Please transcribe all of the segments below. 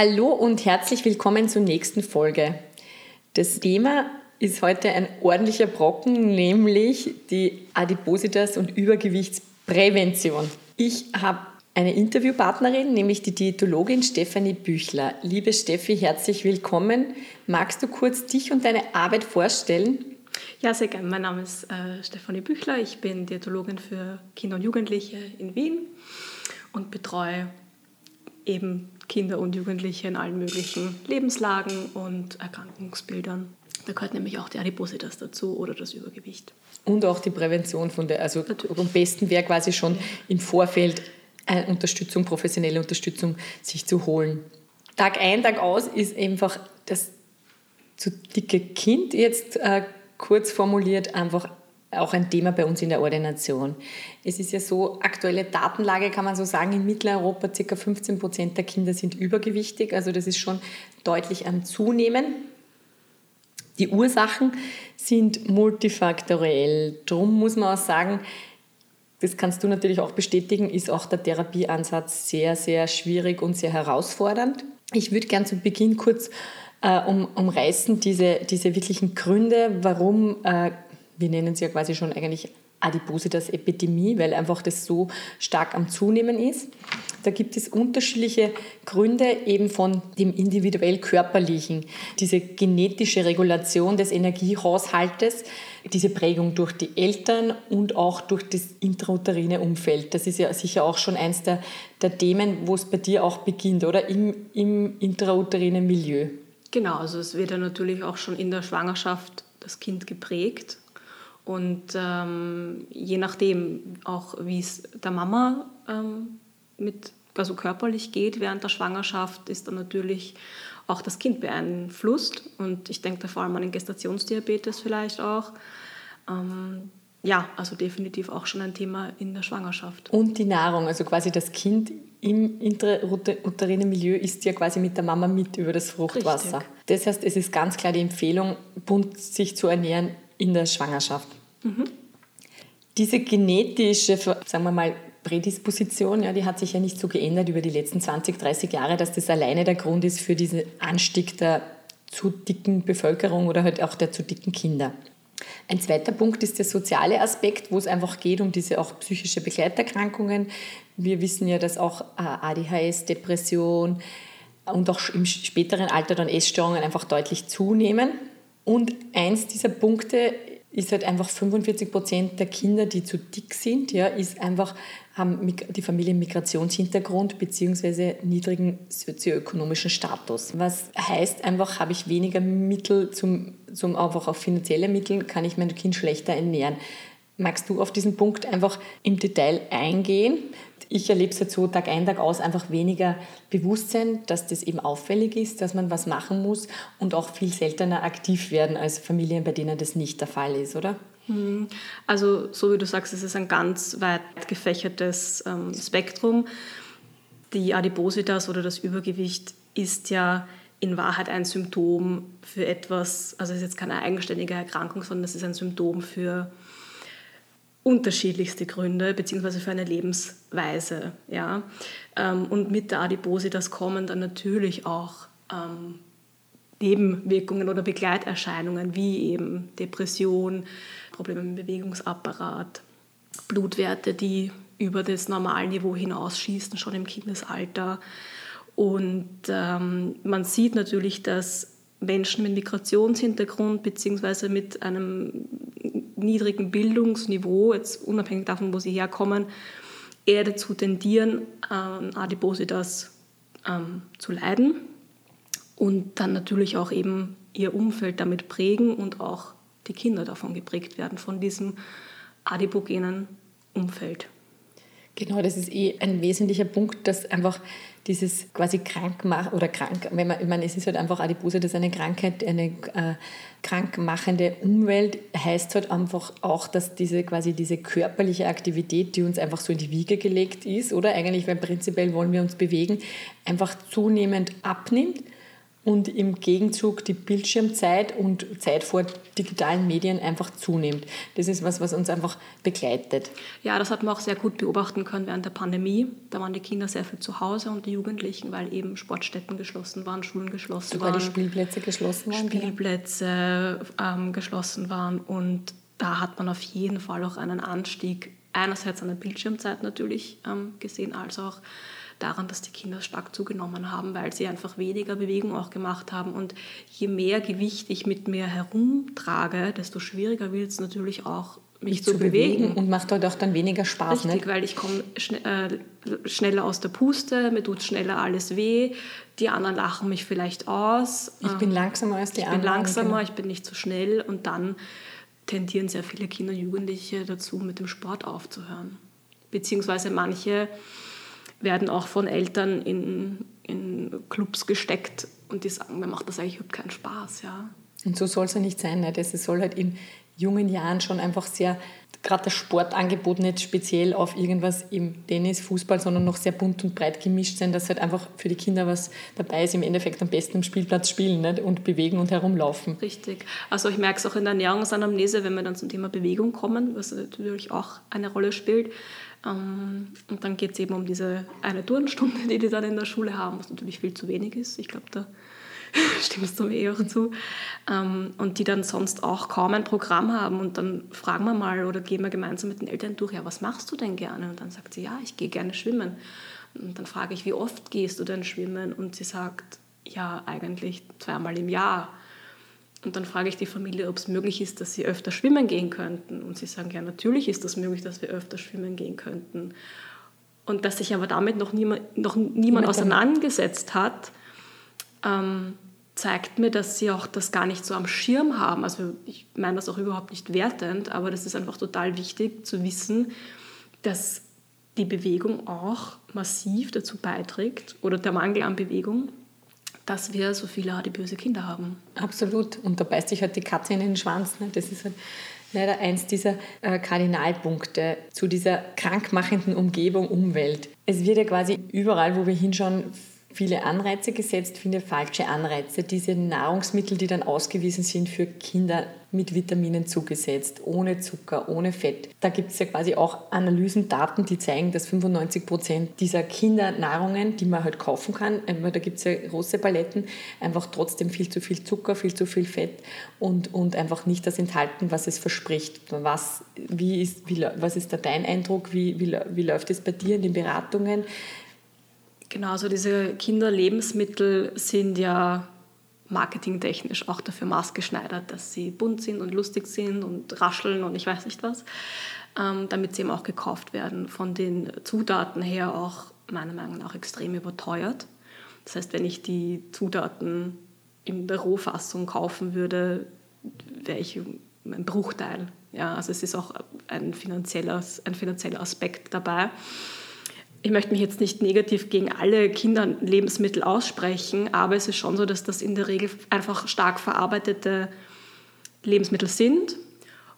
Hallo und herzlich willkommen zur nächsten Folge. Das Thema ist heute ein ordentlicher Brocken, nämlich die Adipositas und Übergewichtsprävention. Ich habe eine Interviewpartnerin, nämlich die Diätologin Stefanie Büchler. Liebe Steffi, herzlich willkommen. Magst du kurz dich und deine Arbeit vorstellen? Ja, sehr gerne. Mein Name ist äh, Stefanie Büchler. Ich bin Diätologin für Kinder und Jugendliche in Wien und betreue eben Kinder und Jugendliche in allen möglichen Lebenslagen und Erkrankungsbildern. Da gehört nämlich auch die Adipositas dazu oder das Übergewicht. Und auch die Prävention von der, also Natürlich. am besten wäre quasi schon im Vorfeld eine Unterstützung, professionelle Unterstützung sich zu holen. Tag ein, Tag aus ist einfach das zu dicke Kind jetzt äh, kurz formuliert einfach auch ein Thema bei uns in der Ordination. Es ist ja so, aktuelle Datenlage kann man so sagen, in Mitteleuropa ca. 15 Prozent der Kinder sind übergewichtig, also das ist schon deutlich am Zunehmen. Die Ursachen sind multifaktoriell. Darum muss man auch sagen, das kannst du natürlich auch bestätigen, ist auch der Therapieansatz sehr, sehr schwierig und sehr herausfordernd. Ich würde gern zu Beginn kurz äh, um, umreißen, diese, diese wirklichen Gründe, warum äh, wir nennen es ja quasi schon eigentlich Adipositas-Epidemie, weil einfach das so stark am Zunehmen ist. Da gibt es unterschiedliche Gründe eben von dem individuell körperlichen, diese genetische Regulation des Energiehaushaltes, diese Prägung durch die Eltern und auch durch das intrauterine Umfeld. Das ist ja sicher auch schon eins der, der Themen, wo es bei dir auch beginnt, oder? Im, im intrauterinen Milieu. Genau, also es wird ja natürlich auch schon in der Schwangerschaft das Kind geprägt und ähm, je nachdem auch, wie es der Mama ähm, mit, also körperlich geht während der Schwangerschaft, ist dann natürlich auch das Kind beeinflusst. Und ich denke da vor allem an den Gestationsdiabetes vielleicht auch. Ähm, ja, also definitiv auch schon ein Thema in der Schwangerschaft. Und die Nahrung, also quasi das Kind im intrauterinen Milieu ist ja quasi mit der Mama mit über das Fruchtwasser. Richtig. Das heißt, es ist ganz klar die Empfehlung, bunt sich zu ernähren in der Schwangerschaft. Diese genetische, sagen wir mal, Prädisposition, ja, die hat sich ja nicht so geändert über die letzten 20, 30 Jahre, dass das alleine der Grund ist für diesen Anstieg der zu dicken Bevölkerung oder halt auch der zu dicken Kinder. Ein zweiter Punkt ist der soziale Aspekt, wo es einfach geht um diese auch psychische Begleiterkrankungen. Wir wissen ja, dass auch äh, ADHS, Depression und auch im späteren Alter dann Essstörungen einfach deutlich zunehmen. Und eins dieser Punkte ist halt einfach 45 Prozent der Kinder, die zu dick sind, ja, ist einfach, haben die Familie Migrationshintergrund bzw. niedrigen sozioökonomischen Status. Was heißt einfach, habe ich weniger Mittel zum, zum einfach auf finanzielle Mittel, kann ich mein Kind schlechter ernähren. Magst du auf diesen Punkt einfach im Detail eingehen? Ich erlebe es jetzt so Tag ein, Tag aus einfach weniger Bewusstsein, dass das eben auffällig ist, dass man was machen muss und auch viel seltener aktiv werden als Familien, bei denen das nicht der Fall ist, oder? Hm. Also so wie du sagst, es ist ein ganz weit gefächertes ähm, Spektrum. Die Adipositas oder das Übergewicht ist ja in Wahrheit ein Symptom für etwas, also es ist jetzt keine eigenständige Erkrankung, sondern es ist ein Symptom für unterschiedlichste Gründe beziehungsweise für eine Lebensweise. Ja? Ähm, und mit der Adipositas kommen dann natürlich auch ähm, Nebenwirkungen oder Begleiterscheinungen wie eben Depression, Probleme im Bewegungsapparat, Blutwerte, die über das Normalniveau hinausschießen, schon im Kindesalter Und ähm, man sieht natürlich, dass Menschen mit Migrationshintergrund bzw. mit einem niedrigen Bildungsniveau, jetzt unabhängig davon, wo sie herkommen, eher dazu tendieren, an Adipositas ähm, zu leiden und dann natürlich auch eben ihr Umfeld damit prägen und auch die Kinder davon geprägt werden, von diesem adipogenen Umfeld. Genau, das ist eh ein wesentlicher Punkt, dass einfach dieses quasi krank machen oder krank, wenn man, ich meine, es ist halt einfach Adipose, das ist eine Krankheit, eine äh, krankmachende Umwelt, heißt halt einfach auch, dass diese quasi diese körperliche Aktivität, die uns einfach so in die Wiege gelegt ist, oder? Eigentlich, weil prinzipiell wollen wir uns bewegen, einfach zunehmend abnimmt und im Gegenzug die Bildschirmzeit und Zeit vor digitalen Medien einfach zunimmt. Das ist was, was uns einfach begleitet. Ja, das hat man auch sehr gut beobachten können während der Pandemie. Da waren die Kinder sehr viel zu Hause und die Jugendlichen, weil eben Sportstätten geschlossen waren, Schulen geschlossen Sogar waren. die Spielplätze geschlossen waren. Spielplätze ähm, geschlossen waren und da hat man auf jeden Fall auch einen Anstieg einerseits an der Bildschirmzeit natürlich ähm, gesehen, als auch daran, dass die Kinder stark zugenommen haben, weil sie einfach weniger Bewegung auch gemacht haben. Und je mehr Gewicht ich mit mir herumtrage, desto schwieriger wird es natürlich auch, mich, mich zu, zu bewegen. bewegen. Und macht dort auch dann weniger Spaß. Richtig, ne? weil ich komme schn äh, schneller aus der Puste, mir tut schneller alles weh, die anderen lachen mich vielleicht aus. Ich bin langsamer als die ich anderen. Ich bin langsamer, genau. ich bin nicht so schnell und dann tendieren sehr viele Kinder und Jugendliche dazu, mit dem Sport aufzuhören. Beziehungsweise manche werden auch von Eltern in, in Clubs gesteckt und die sagen, mir macht das eigentlich überhaupt keinen Spaß. Ja. Und so soll es ja nicht sein. Ne? Das soll halt in jungen Jahren schon einfach sehr, gerade das Sportangebot nicht speziell auf irgendwas im Tennis, Fußball, sondern noch sehr bunt und breit gemischt sein, dass halt einfach für die Kinder was dabei ist, im Endeffekt am besten am Spielplatz spielen nicht? und bewegen und herumlaufen. Richtig. Also ich merke es auch in der Ernährungsanamnese, wenn wir dann zum Thema Bewegung kommen, was natürlich auch eine Rolle spielt, und dann geht es eben um diese eine Turnstunde, die die dann in der Schule haben, was natürlich viel zu wenig ist. Ich glaube, da stimmst du mir eh auch zu. Ähm, und die dann sonst auch kaum ein Programm haben. Und dann fragen wir mal oder gehen wir gemeinsam mit den Eltern durch, ja, was machst du denn gerne? Und dann sagt sie, ja, ich gehe gerne schwimmen. Und dann frage ich, wie oft gehst du denn schwimmen? Und sie sagt, ja, eigentlich zweimal im Jahr. Und dann frage ich die Familie, ob es möglich ist, dass sie öfter schwimmen gehen könnten. Und sie sagen, ja, natürlich ist das möglich, dass wir öfter schwimmen gehen könnten. Und dass sich aber damit noch niemand, noch niemand auseinandergesetzt hat, ähm, zeigt mir, dass sie auch das gar nicht so am Schirm haben. Also ich meine das auch überhaupt nicht wertend, aber das ist einfach total wichtig zu wissen, dass die Bewegung auch massiv dazu beiträgt oder der Mangel an Bewegung dass wir so viele adipöse Kinder haben. Absolut. Und da beißt sich halt die Katze in den Schwanz. Ne? Das ist halt leider eins dieser äh, Kardinalpunkte zu dieser krankmachenden Umgebung, Umwelt. Es wird ja quasi überall, wo wir hinschauen, viele Anreize gesetzt, finde falsche Anreize. Diese Nahrungsmittel, die dann ausgewiesen sind für Kinder mit Vitaminen zugesetzt, ohne Zucker, ohne Fett. Da gibt es ja quasi auch Analysen, Daten, die zeigen, dass 95 Prozent dieser Kindernahrungen, die man halt kaufen kann, weil da gibt es ja große Paletten, einfach trotzdem viel zu viel Zucker, viel zu viel Fett und, und einfach nicht das enthalten, was es verspricht. Was, wie ist, wie, was ist da dein Eindruck? Wie, wie, wie läuft es bei dir in den Beratungen? Genau, also diese Kinderlebensmittel sind ja marketingtechnisch auch dafür maßgeschneidert, dass sie bunt sind und lustig sind und rascheln und ich weiß nicht was, ähm, damit sie eben auch gekauft werden. Von den Zutaten her auch meiner Meinung nach extrem überteuert. Das heißt, wenn ich die Zutaten in der Rohfassung kaufen würde, wäre ich ein Bruchteil. Ja, also es ist auch ein finanzieller, ein finanzieller Aspekt dabei ich möchte mich jetzt nicht negativ gegen alle Kinderlebensmittel aussprechen, aber es ist schon so, dass das in der Regel einfach stark verarbeitete Lebensmittel sind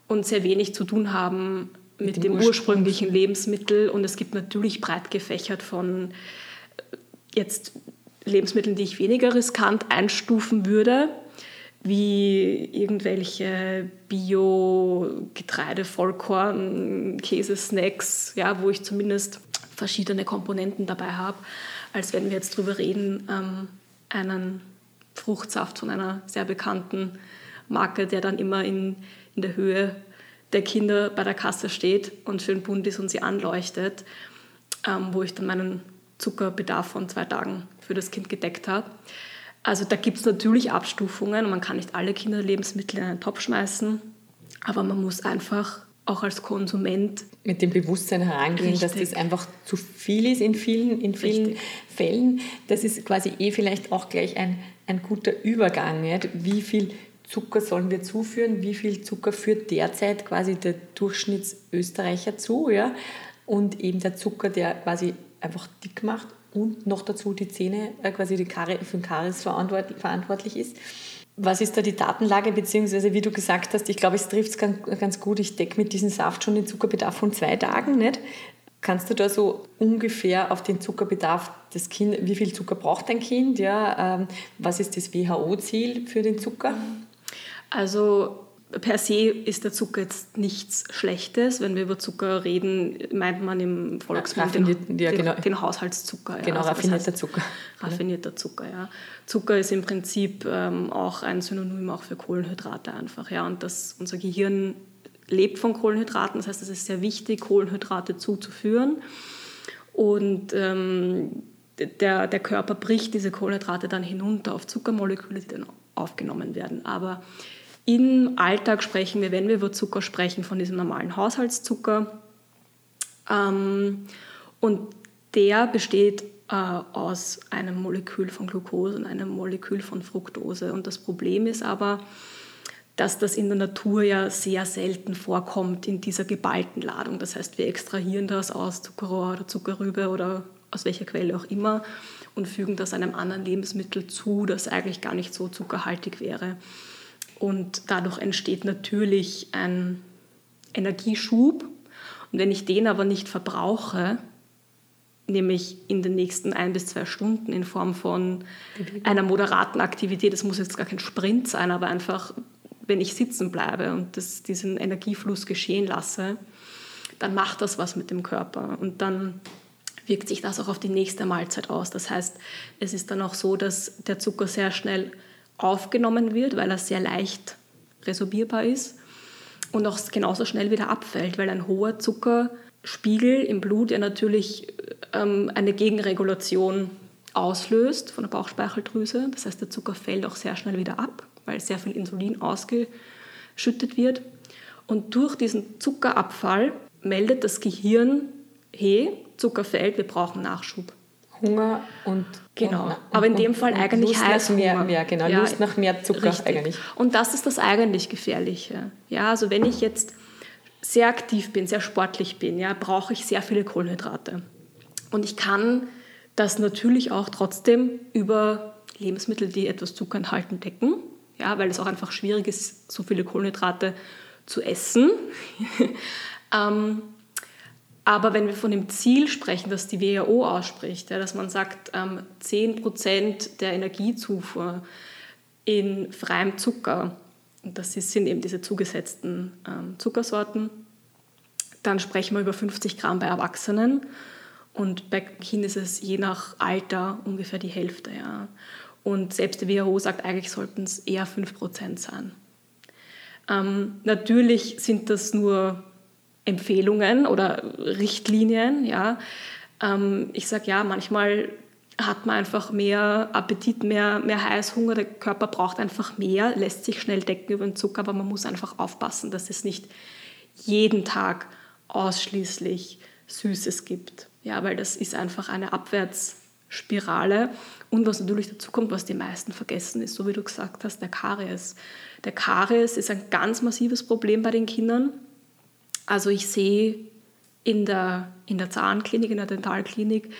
und sehr wenig zu tun haben mit, mit dem, dem ursprünglichen Lebensmittel. Und es gibt natürlich breit gefächert von äh, jetzt Lebensmitteln, die ich weniger riskant einstufen würde, wie irgendwelche Bio-Getreide, Vollkorn, Käsesnacks, ja, wo ich zumindest verschiedene Komponenten dabei habe, als wenn wir jetzt darüber reden, ähm, einen Fruchtsaft von einer sehr bekannten Marke, der dann immer in, in der Höhe der Kinder bei der Kasse steht und schön bunt ist und sie anleuchtet, ähm, wo ich dann meinen Zuckerbedarf von zwei Tagen für das Kind gedeckt hat. Also da gibt es natürlich Abstufungen. Man kann nicht alle Kinderlebensmittel in einen Topf schmeißen, aber man muss einfach auch als Konsument mit dem Bewusstsein herangehen, Richtig. dass das einfach zu viel ist in vielen, in vielen Fällen. Das ist quasi eh vielleicht auch gleich ein, ein guter Übergang. Nicht? Wie viel Zucker sollen wir zuführen? Wie viel Zucker führt derzeit quasi der Durchschnittsösterreicher zu? Ja? Und eben der Zucker, der quasi einfach dick macht und noch dazu die Zähne, äh, quasi die Kare, für den Karies verantwortlich ist. Was ist da die Datenlage, beziehungsweise wie du gesagt hast, ich glaube, es trifft es ganz, ganz gut, ich decke mit diesem Saft schon den Zuckerbedarf von zwei Tagen, nicht? Kannst du da so ungefähr auf den Zuckerbedarf des Kindes, wie viel Zucker braucht ein Kind, ja? Ähm, was ist das WHO-Ziel für den Zucker? Also per se ist der Zucker jetzt nichts Schlechtes. Wenn wir über Zucker reden, meint man im Volksmund den, ja, genau. den, den, Haushaltszucker. Genau, also raffinierter Zucker. Raffinierter Zucker, ja. Zucker ist im Prinzip ähm, auch ein Synonym auch für Kohlenhydrate einfach. Ja. Und das, unser Gehirn lebt von Kohlenhydraten. Das heißt, es ist sehr wichtig, Kohlenhydrate zuzuführen. Und ähm, der, der Körper bricht diese Kohlenhydrate dann hinunter auf Zuckermoleküle, die dann aufgenommen werden. Aber im Alltag sprechen wir, wenn wir über Zucker sprechen, von diesem normalen Haushaltszucker. Ähm, und der besteht äh, aus einem Molekül von Glucose und einem Molekül von Fructose. Und das Problem ist aber, dass das in der Natur ja sehr selten vorkommt in dieser geballten Ladung. Das heißt, wir extrahieren das aus Zuckerrohr oder Zuckerrübe oder aus welcher Quelle auch immer und fügen das einem anderen Lebensmittel zu, das eigentlich gar nicht so zuckerhaltig wäre. Und dadurch entsteht natürlich ein Energieschub. Und wenn ich den aber nicht verbrauche, nämlich in den nächsten ein bis zwei Stunden in Form von einer moderaten Aktivität, das muss jetzt gar kein Sprint sein, aber einfach, wenn ich sitzen bleibe und das, diesen Energiefluss geschehen lasse, dann macht das was mit dem Körper. Und dann wirkt sich das auch auf die nächste Mahlzeit aus. Das heißt, es ist dann auch so, dass der Zucker sehr schnell aufgenommen wird, weil er sehr leicht resorbierbar ist und auch genauso schnell wieder abfällt, weil ein hoher Zuckerspiegel im Blut ja natürlich ähm, eine Gegenregulation auslöst von der Bauchspeicheldrüse. Das heißt, der Zucker fällt auch sehr schnell wieder ab, weil sehr viel Insulin ausgeschüttet wird. Und durch diesen Zuckerabfall meldet das Gehirn, hey, Zucker fällt, wir brauchen Nachschub. Hunger und genau. Und, aber in dem Fall eigentlich Lust nach mehr, mehr, genau, ja, Lust nach mehr Zucker richtig. eigentlich. Und das ist das eigentlich Gefährliche. Ja, also wenn ich jetzt sehr aktiv bin, sehr sportlich bin, ja, brauche ich sehr viele Kohlenhydrate. Und ich kann das natürlich auch trotzdem über Lebensmittel, die etwas Zucker enthalten, decken, ja, weil es auch einfach schwierig ist, so viele Kohlenhydrate zu essen. ähm, aber wenn wir von dem Ziel sprechen, das die WHO ausspricht, ja, dass man sagt, ähm, 10% der Energiezufuhr in freiem Zucker, und das sind eben diese zugesetzten ähm, Zuckersorten, dann sprechen wir über 50 Gramm bei Erwachsenen und bei Kindern ist es je nach Alter ungefähr die Hälfte. Ja. Und selbst die WHO sagt, eigentlich sollten es eher 5% sein. Ähm, natürlich sind das nur Empfehlungen oder Richtlinien. Ja. Ähm, ich sage ja, manchmal hat man einfach mehr Appetit, mehr, mehr Heißhunger, der Körper braucht einfach mehr, lässt sich schnell decken über den Zucker, aber man muss einfach aufpassen, dass es nicht jeden Tag ausschließlich Süßes gibt. Ja, weil das ist einfach eine Abwärtsspirale. Und was natürlich dazu kommt, was die meisten vergessen, ist, so wie du gesagt hast, der Karies. Der Karies ist ein ganz massives Problem bei den Kindern. Also ich sehe in der, in der Zahnklinik, in der Dentalklinik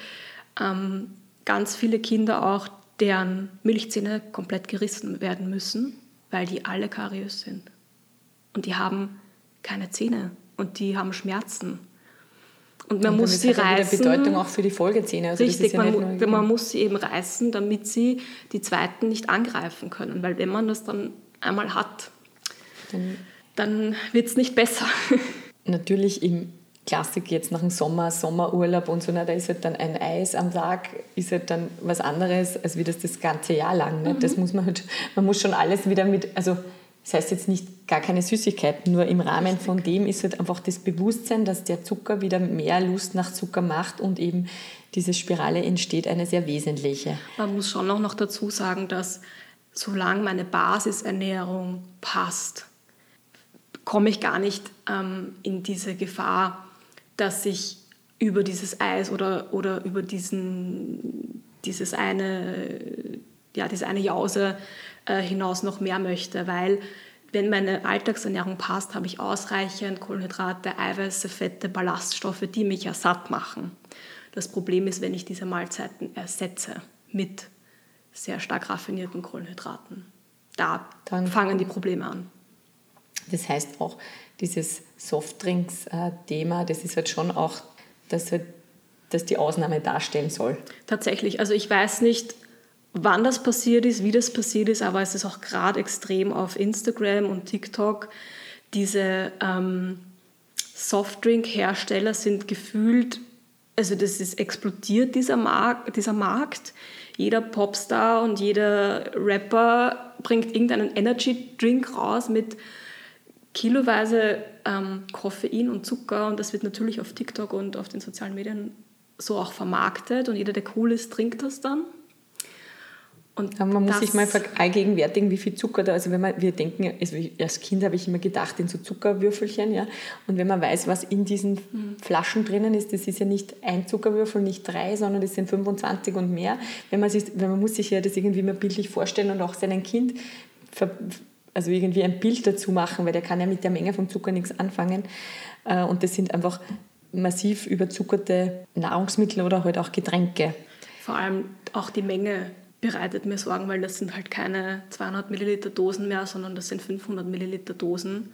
ähm, ganz viele Kinder auch, deren Milchzähne komplett gerissen werden müssen, weil die alle kariös sind. Und die haben keine Zähne und die haben Schmerzen. Und man und muss sie reißen. Bedeutung auch für die Folgezähne. Also richtig, ja man, man muss sie eben reißen, damit sie die zweiten nicht angreifen können. Weil wenn man das dann einmal hat, dann, dann wird es nicht besser. natürlich im Klassik jetzt nach dem Sommer, Sommerurlaub und so, na, da ist halt dann ein Eis am Tag, ist halt dann was anderes, als wie das das ganze Jahr lang. Ne? Mhm. Das muss man halt, man muss schon alles wieder mit, also das heißt jetzt nicht gar keine Süßigkeiten, nur im Rahmen von dem ist halt einfach das Bewusstsein, dass der Zucker wieder mehr Lust nach Zucker macht und eben diese Spirale entsteht, eine sehr wesentliche. Man muss schon auch noch dazu sagen, dass solange meine Basisernährung passt, komme ich gar nicht ähm, in diese Gefahr, dass ich über dieses Eis oder, oder über diesen, dieses eine, ja, diese eine Jause äh, hinaus noch mehr möchte, weil wenn meine Alltagsernährung passt, habe ich ausreichend Kohlenhydrate, Eiweiße, Fette, Ballaststoffe, die mich ja satt machen. Das Problem ist, wenn ich diese Mahlzeiten ersetze mit sehr stark raffinierten Kohlenhydraten. Da Dann fangen die Probleme an. Das heißt auch, dieses Softdrinks-Thema, das ist halt schon auch, dass, halt, dass die Ausnahme darstellen soll. Tatsächlich. Also ich weiß nicht, wann das passiert ist, wie das passiert ist, aber es ist auch gerade extrem auf Instagram und TikTok. Diese ähm, Softdrink-Hersteller sind gefühlt, also das ist explodiert, dieser, Markt, dieser Markt. Jeder Popstar und jeder Rapper bringt irgendeinen Energy-Drink raus mit kiloweise ähm, Koffein und Zucker und das wird natürlich auf TikTok und auf den sozialen Medien so auch vermarktet und jeder, der cool ist, trinkt das dann. Und ja, man muss sich mal vergegenwärtigen, wie viel Zucker da, also wenn man, wir denken, also als Kind habe ich immer gedacht in so Zuckerwürfelchen, ja, und wenn man weiß, was in diesen mhm. Flaschen drinnen ist, das ist ja nicht ein Zuckerwürfel, nicht drei, sondern das sind 25 und mehr. Wenn man, sich, wenn man muss sich ja das irgendwie mal bildlich vorstellen und auch seinem Kind also irgendwie ein Bild dazu machen, weil der kann ja mit der Menge vom Zucker nichts anfangen. Äh, und das sind einfach massiv überzuckerte Nahrungsmittel oder halt auch Getränke. Vor allem auch die Menge bereitet mir Sorgen, weil das sind halt keine 200 Milliliter Dosen mehr, sondern das sind 500 Milliliter Dosen,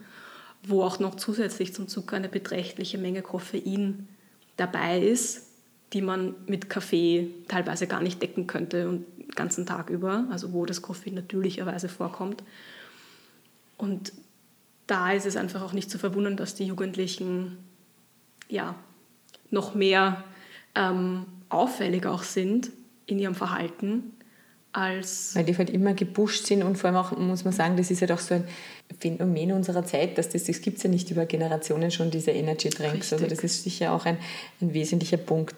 wo auch noch zusätzlich zum Zucker eine beträchtliche Menge Koffein dabei ist, die man mit Kaffee teilweise gar nicht decken könnte und den ganzen Tag über, also wo das Koffein natürlicherweise vorkommt. Und da ist es einfach auch nicht zu verwundern, dass die Jugendlichen ja, noch mehr ähm, auffällig auch sind in ihrem Verhalten als. Weil die halt immer gepusht sind und vor allem auch, muss man sagen, das ist halt auch so ein Phänomen unserer Zeit, dass das, das gibt es ja nicht über Generationen schon, diese Energy Drinks. Also das ist sicher auch ein, ein wesentlicher Punkt.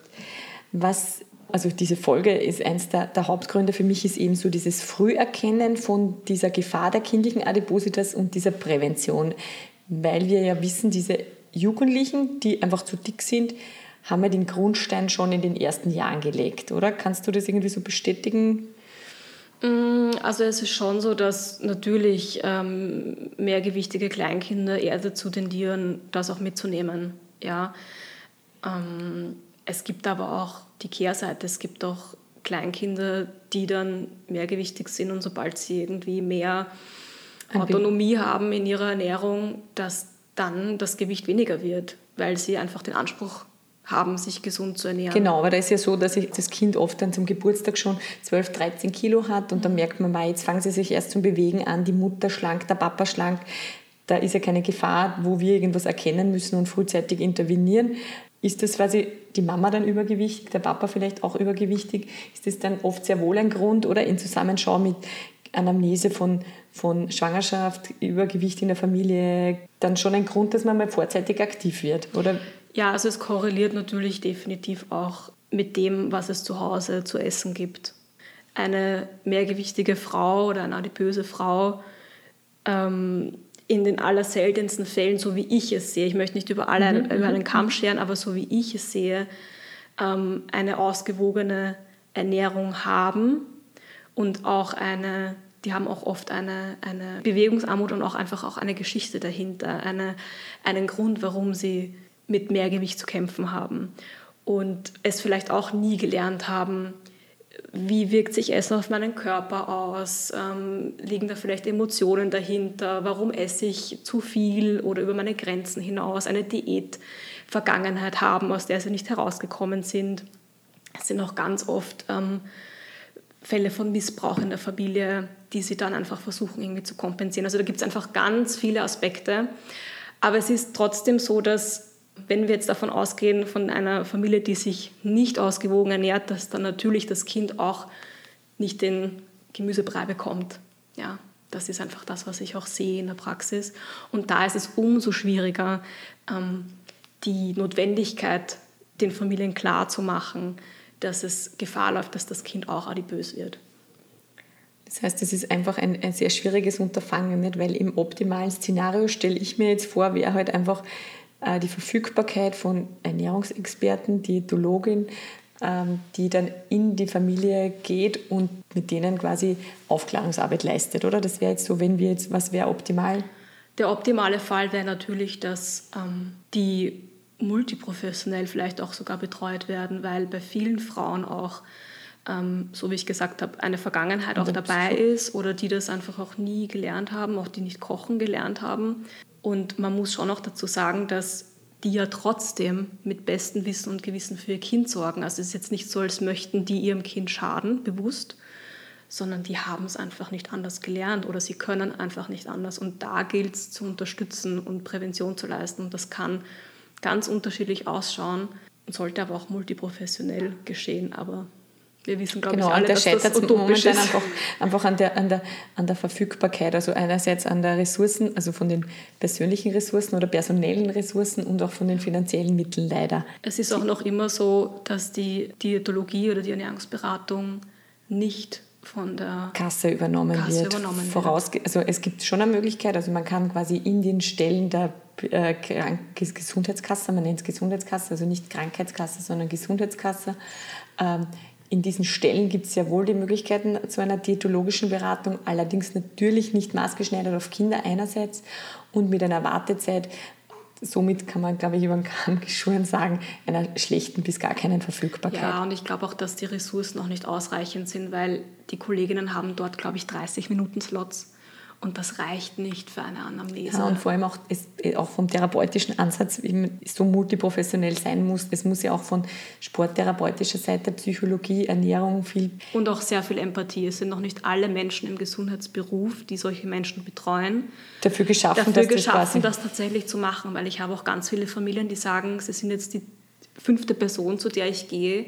Was also diese Folge ist eins der, der, Hauptgründe für mich ist eben so dieses Früherkennen von dieser Gefahr der kindlichen Adipositas und dieser Prävention, weil wir ja wissen, diese Jugendlichen, die einfach zu dick sind, haben ja den Grundstein schon in den ersten Jahren gelegt, oder? Kannst du das irgendwie so bestätigen? Mm, also es ist schon so, dass natürlich ähm, mehrgewichtige Kleinkinder eher dazu tendieren, das auch mitzunehmen. Ja. Ähm, es gibt aber auch die Kehrseite. Es gibt auch Kleinkinder, die dann mehrgewichtig sind und sobald sie irgendwie mehr Autonomie haben in ihrer Ernährung, dass dann das Gewicht weniger wird, weil sie einfach den Anspruch haben, sich gesund zu ernähren. Genau, aber da ist ja so, dass das Kind oft dann zum Geburtstag schon 12, 13 Kilo hat und dann merkt man mal, jetzt fangen sie sich erst zum Bewegen an, die Mutter schlank, der Papa schlank. Da ist ja keine Gefahr, wo wir irgendwas erkennen müssen und frühzeitig intervenieren. Ist das quasi die Mama dann übergewichtig, der Papa vielleicht auch übergewichtig? Ist das dann oft sehr wohl ein Grund oder in Zusammenschau mit Anamnese von, von Schwangerschaft, Übergewicht in der Familie dann schon ein Grund, dass man mal vorzeitig aktiv wird? Oder ja, also es korreliert natürlich definitiv auch mit dem, was es zu Hause zu essen gibt. Eine mehrgewichtige Frau oder eine adipöse Frau ähm, in den allerseltensten Fällen, so wie ich es sehe, ich möchte nicht über, alle, mhm. über einen mhm. Kamm scheren, aber so wie ich es sehe, ähm, eine ausgewogene Ernährung haben und auch eine, die haben auch oft eine, eine Bewegungsarmut und auch einfach auch eine Geschichte dahinter, eine, einen Grund, warum sie mit Mehrgewicht zu kämpfen haben und es vielleicht auch nie gelernt haben, wie wirkt sich Essen auf meinen Körper aus? Ähm, liegen da vielleicht Emotionen dahinter? Warum esse ich zu viel oder über meine Grenzen hinaus? Eine Diät-Vergangenheit haben, aus der sie nicht herausgekommen sind. Es sind auch ganz oft ähm, Fälle von Missbrauch in der Familie, die sie dann einfach versuchen irgendwie zu kompensieren. Also da gibt es einfach ganz viele Aspekte. Aber es ist trotzdem so, dass wenn wir jetzt davon ausgehen, von einer Familie, die sich nicht ausgewogen ernährt, dass dann natürlich das Kind auch nicht den Gemüsebrei bekommt. Ja, das ist einfach das, was ich auch sehe in der Praxis. Und da ist es umso schwieriger, ähm, die Notwendigkeit den Familien klar zu machen, dass es Gefahr läuft, dass das Kind auch adipös wird. Das heißt, es ist einfach ein, ein sehr schwieriges Unterfangen, nicht? weil im optimalen Szenario stelle ich mir jetzt vor, wäre halt einfach die Verfügbarkeit von Ernährungsexperten, Diätologin, ähm, die dann in die Familie geht und mit denen quasi Aufklärungsarbeit leistet, oder? Das wäre jetzt so, wenn wir jetzt, was wäre optimal? Der optimale Fall wäre natürlich, dass ähm, die multiprofessionell vielleicht auch sogar betreut werden, weil bei vielen Frauen auch, ähm, so wie ich gesagt habe, eine Vergangenheit auch dabei ist oder die das einfach auch nie gelernt haben, auch die nicht kochen gelernt haben. Und man muss schon noch dazu sagen, dass die ja trotzdem mit bestem Wissen und Gewissen für ihr Kind sorgen. Also es ist jetzt nicht so, als möchten die ihrem Kind schaden, bewusst, sondern die haben es einfach nicht anders gelernt oder sie können einfach nicht anders. Und da gilt es zu unterstützen und Prävention zu leisten. Und das kann ganz unterschiedlich ausschauen und sollte aber auch multiprofessionell geschehen. Aber wir wissen, glaube genau, ich, alle, dass das utopisch ist. Einfach, einfach an, der, an, der, an der Verfügbarkeit, also einerseits an der Ressourcen, also von den persönlichen Ressourcen oder personellen Ressourcen und auch von den finanziellen Mitteln leider. Es ist auch noch immer so, dass die Diätologie oder die Ernährungsberatung nicht von der Kasse übernommen Kasse wird. Übernommen Voraus, also es gibt schon eine Möglichkeit, also man kann quasi in den Stellen der äh, Gesundheitskasse, man nennt es Gesundheitskasse, also nicht Krankheitskasse, sondern Gesundheitskasse. Ähm, in diesen Stellen gibt es ja wohl die Möglichkeiten zu einer diätologischen Beratung, allerdings natürlich nicht maßgeschneidert auf Kinder einerseits und mit einer Wartezeit somit kann man, glaube ich, über den Kamm geschoren sagen, einer schlechten bis gar keinen Verfügbarkeit. Ja, und ich glaube auch, dass die Ressourcen noch nicht ausreichend sind, weil die Kolleginnen haben dort, glaube ich, 30 Minuten Slots. Und das reicht nicht für eine Anamnese. Ja, und vor allem auch, es, auch vom therapeutischen Ansatz so multiprofessionell sein muss. Es muss ja auch von sporttherapeutischer Seite, Psychologie, Ernährung viel. Und auch sehr viel Empathie. Es sind noch nicht alle Menschen im Gesundheitsberuf, die solche Menschen betreuen. Dafür geschaffen, dafür das, geschaffen das tatsächlich zu machen. Weil ich habe auch ganz viele Familien, die sagen, sie sind jetzt die fünfte Person, zu der ich gehe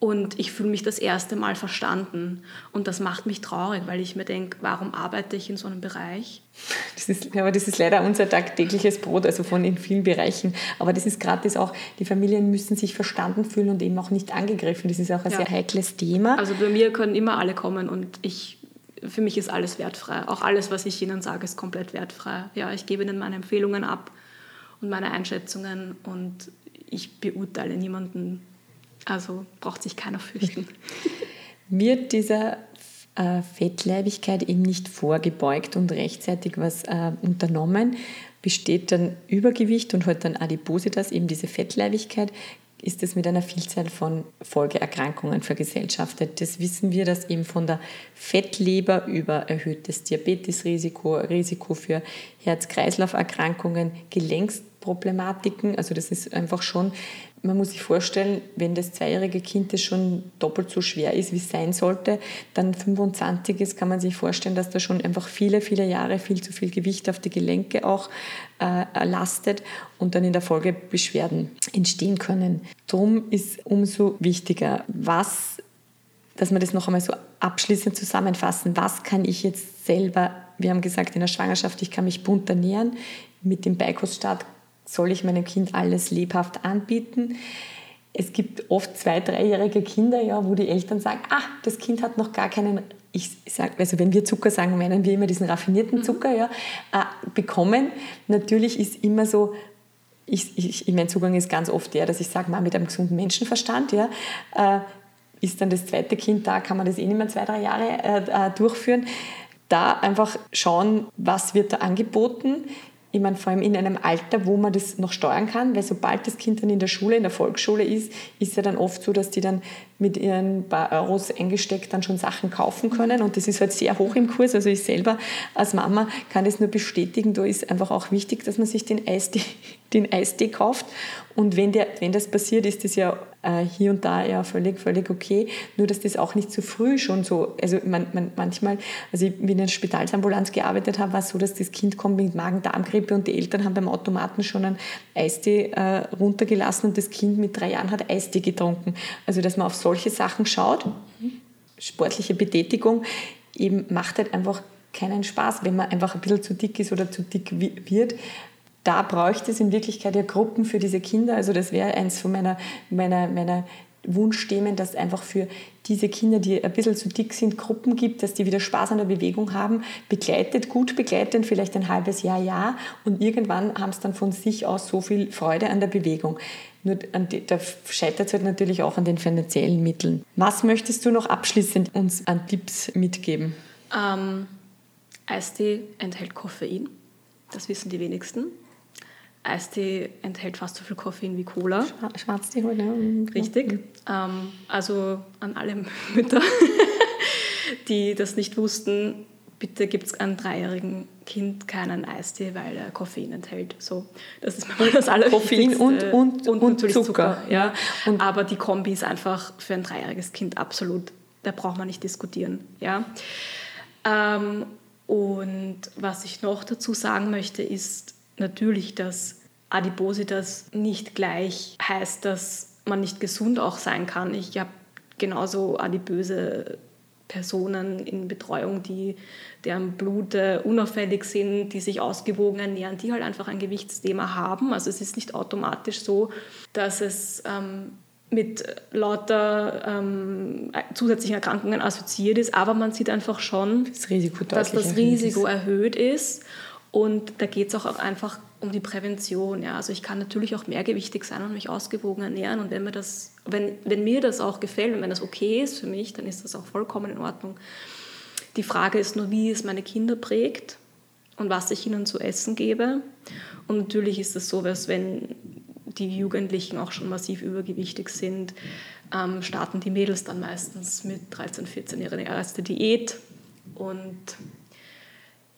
und ich fühle mich das erste Mal verstanden. Und das macht mich traurig, weil ich mir denke, warum arbeite ich in so einem Bereich? Das ist, aber das ist leider unser tagtägliches Brot, also von in vielen Bereichen. Aber das ist gerade das auch, die Familien müssen sich verstanden fühlen und eben auch nicht angegriffen. Das ist auch ein ja. sehr heikles Thema. Also bei mir können immer alle kommen und ich, für mich ist alles wertfrei. Auch alles, was ich ihnen sage, ist komplett wertfrei. Ja, ich gebe ihnen meine Empfehlungen ab und meine Einschätzungen und ich beurteile niemanden also braucht sich keiner fürchten. Wird dieser äh, Fettleibigkeit eben nicht vorgebeugt und rechtzeitig was äh, unternommen, besteht dann Übergewicht und halt dann Adipositas, eben diese Fettleibigkeit, ist es mit einer Vielzahl von Folgeerkrankungen vergesellschaftet. Das wissen wir, dass eben von der Fettleber über erhöhtes Diabetesrisiko, Risiko für Herz-Kreislauf-Erkrankungen, Gelenksproblematiken, also das ist einfach schon man muss sich vorstellen, wenn das zweijährige Kind das schon doppelt so schwer ist, wie es sein sollte, dann 25 ist, kann man sich vorstellen, dass da schon einfach viele, viele Jahre viel zu viel Gewicht auf die Gelenke auch äh, lastet und dann in der Folge Beschwerden entstehen können. Darum ist umso wichtiger, was, dass man das noch einmal so abschließend zusammenfassen, was kann ich jetzt selber, wir haben gesagt, in der Schwangerschaft, ich kann mich bunt ernähren, mit dem Beikoststart soll ich meinem Kind alles lebhaft anbieten? Es gibt oft zwei, dreijährige Kinder, ja, wo die Eltern sagen, ah, das Kind hat noch gar keinen, ich sag, also wenn wir Zucker sagen, meinen wir immer diesen raffinierten mhm. Zucker, ja, äh, bekommen. Natürlich ist immer so, ich, ich, mein Zugang ist ganz oft der, dass ich sage, mal mit einem gesunden Menschenverstand, ja, äh, ist dann das zweite Kind da, kann man das eh nicht mehr zwei, drei Jahre äh, äh durchführen. Da einfach schauen, was wird da angeboten, ich meine, vor allem in einem Alter, wo man das noch steuern kann, weil sobald das Kind dann in der Schule, in der Volksschule ist, ist ja dann oft so, dass die dann mit ihren paar Euros eingesteckt dann schon Sachen kaufen können und das ist halt sehr hoch im Kurs. Also ich selber als Mama kann das nur bestätigen. Da ist einfach auch wichtig, dass man sich den Eistee, den Eistee kauft und wenn, der, wenn das passiert, ist das ja äh, hier und da ja völlig, völlig okay. Nur, dass das auch nicht zu früh schon so, also man, man, manchmal, also ich, wie in der Spitalsambulanz gearbeitet habe, war es so, dass das Kind kommt mit Magen-Darm-Grippe und die Eltern haben beim Automaten schon einen Eistee äh, runtergelassen und das Kind mit drei Jahren hat Eistee getrunken. Also, dass man auf solche Sachen schaut, sportliche Betätigung, eben macht halt einfach keinen Spaß, wenn man einfach ein bisschen zu dick ist oder zu dick wird da bräuchte es in Wirklichkeit ja Gruppen für diese Kinder. Also das wäre eins von meiner, meiner, meiner Wunschthemen, dass einfach für diese Kinder, die ein bisschen zu dick sind, Gruppen gibt, dass die wieder Spaß an der Bewegung haben, begleitet, gut begleitet, vielleicht ein halbes Jahr, ja, und irgendwann haben es dann von sich aus so viel Freude an der Bewegung. Nur die, da scheitert es halt natürlich auch an den finanziellen Mitteln. Was möchtest du noch abschließend uns an Tipps mitgeben? Ähm, Eistee enthält Koffein, das wissen die wenigsten. Eistee enthält fast so viel Koffein wie Cola. Schwarztee heute. Richtig. Ähm, also an alle Mütter, die das nicht wussten, bitte gibt es einem dreijährigen Kind keinen Eistee, weil er Koffein enthält. So, das ist mal das Allerwichtigste. Koffein und, und, und, und Zucker. Zucker ja. Und Aber die Kombi ist einfach für ein dreijähriges Kind absolut, da braucht man nicht diskutieren. Ja. Ähm, und was ich noch dazu sagen möchte, ist natürlich, dass Adipositas nicht gleich heißt, dass man nicht gesund auch sein kann. Ich habe genauso adipöse Personen in Betreuung, die, deren Blut unauffällig sind, die sich ausgewogen ernähren, die halt einfach ein Gewichtsthema haben. Also es ist nicht automatisch so, dass es ähm, mit lauter ähm, zusätzlichen Erkrankungen assoziiert ist, aber man sieht einfach schon, das dass das Risiko erhöht ist. Und da geht es auch einfach um die Prävention. Ja. Also ich kann natürlich auch mehrgewichtig sein und mich ausgewogen ernähren. Und wenn mir, das, wenn, wenn mir das auch gefällt und wenn das okay ist für mich, dann ist das auch vollkommen in Ordnung. Die Frage ist nur, wie es meine Kinder prägt und was ich ihnen zu essen gebe. Und natürlich ist es so, dass wenn die Jugendlichen auch schon massiv übergewichtig sind, ähm, starten die Mädels dann meistens mit 13, 14 ihre erste Diät. Und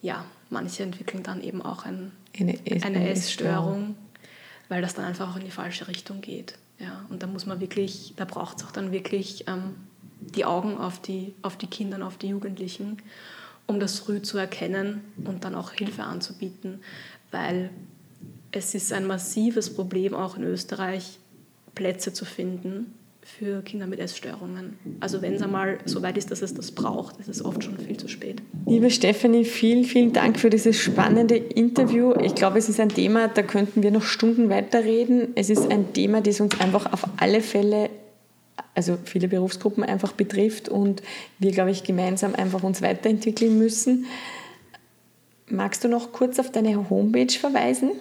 ja, manche entwickeln dann eben auch ein, eine, eine Essstörung, weil das dann einfach auch in die falsche Richtung geht. Ja, und da muss man wirklich, da braucht es auch dann wirklich ähm, die Augen auf die, auf die Kinder auf die Jugendlichen, um das früh zu erkennen und dann auch Hilfe anzubieten, weil es ist ein massives Problem auch in Österreich, Plätze zu finden für Kinder mit Essstörungen. Also wenn es einmal so weit ist, dass es das braucht, ist es oft schon viel zu spät. Liebe Stephanie, vielen, vielen Dank für dieses spannende Interview. Ich glaube, es ist ein Thema, da könnten wir noch Stunden weiterreden. Es ist ein Thema, das uns einfach auf alle Fälle, also viele Berufsgruppen einfach betrifft und wir, glaube ich, gemeinsam einfach uns weiterentwickeln müssen. Magst du noch kurz auf deine Homepage verweisen?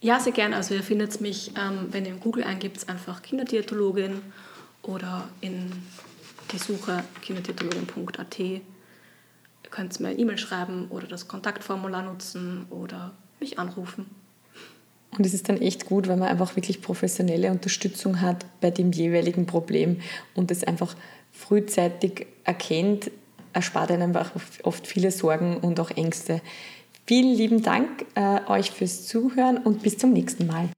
Ja, sehr gerne. Also ihr findet mich, ähm, wenn ihr in Google eingibt, einfach Kinderdiätologin oder in die Suche kinderdiätologin.at. Ihr könnt mir eine E-Mail schreiben oder das Kontaktformular nutzen oder mich anrufen. Und es ist dann echt gut, wenn man einfach wirklich professionelle Unterstützung hat bei dem jeweiligen Problem und es einfach frühzeitig erkennt, erspart einem einfach oft viele Sorgen und auch Ängste. Vielen lieben Dank äh, euch fürs Zuhören und bis zum nächsten Mal.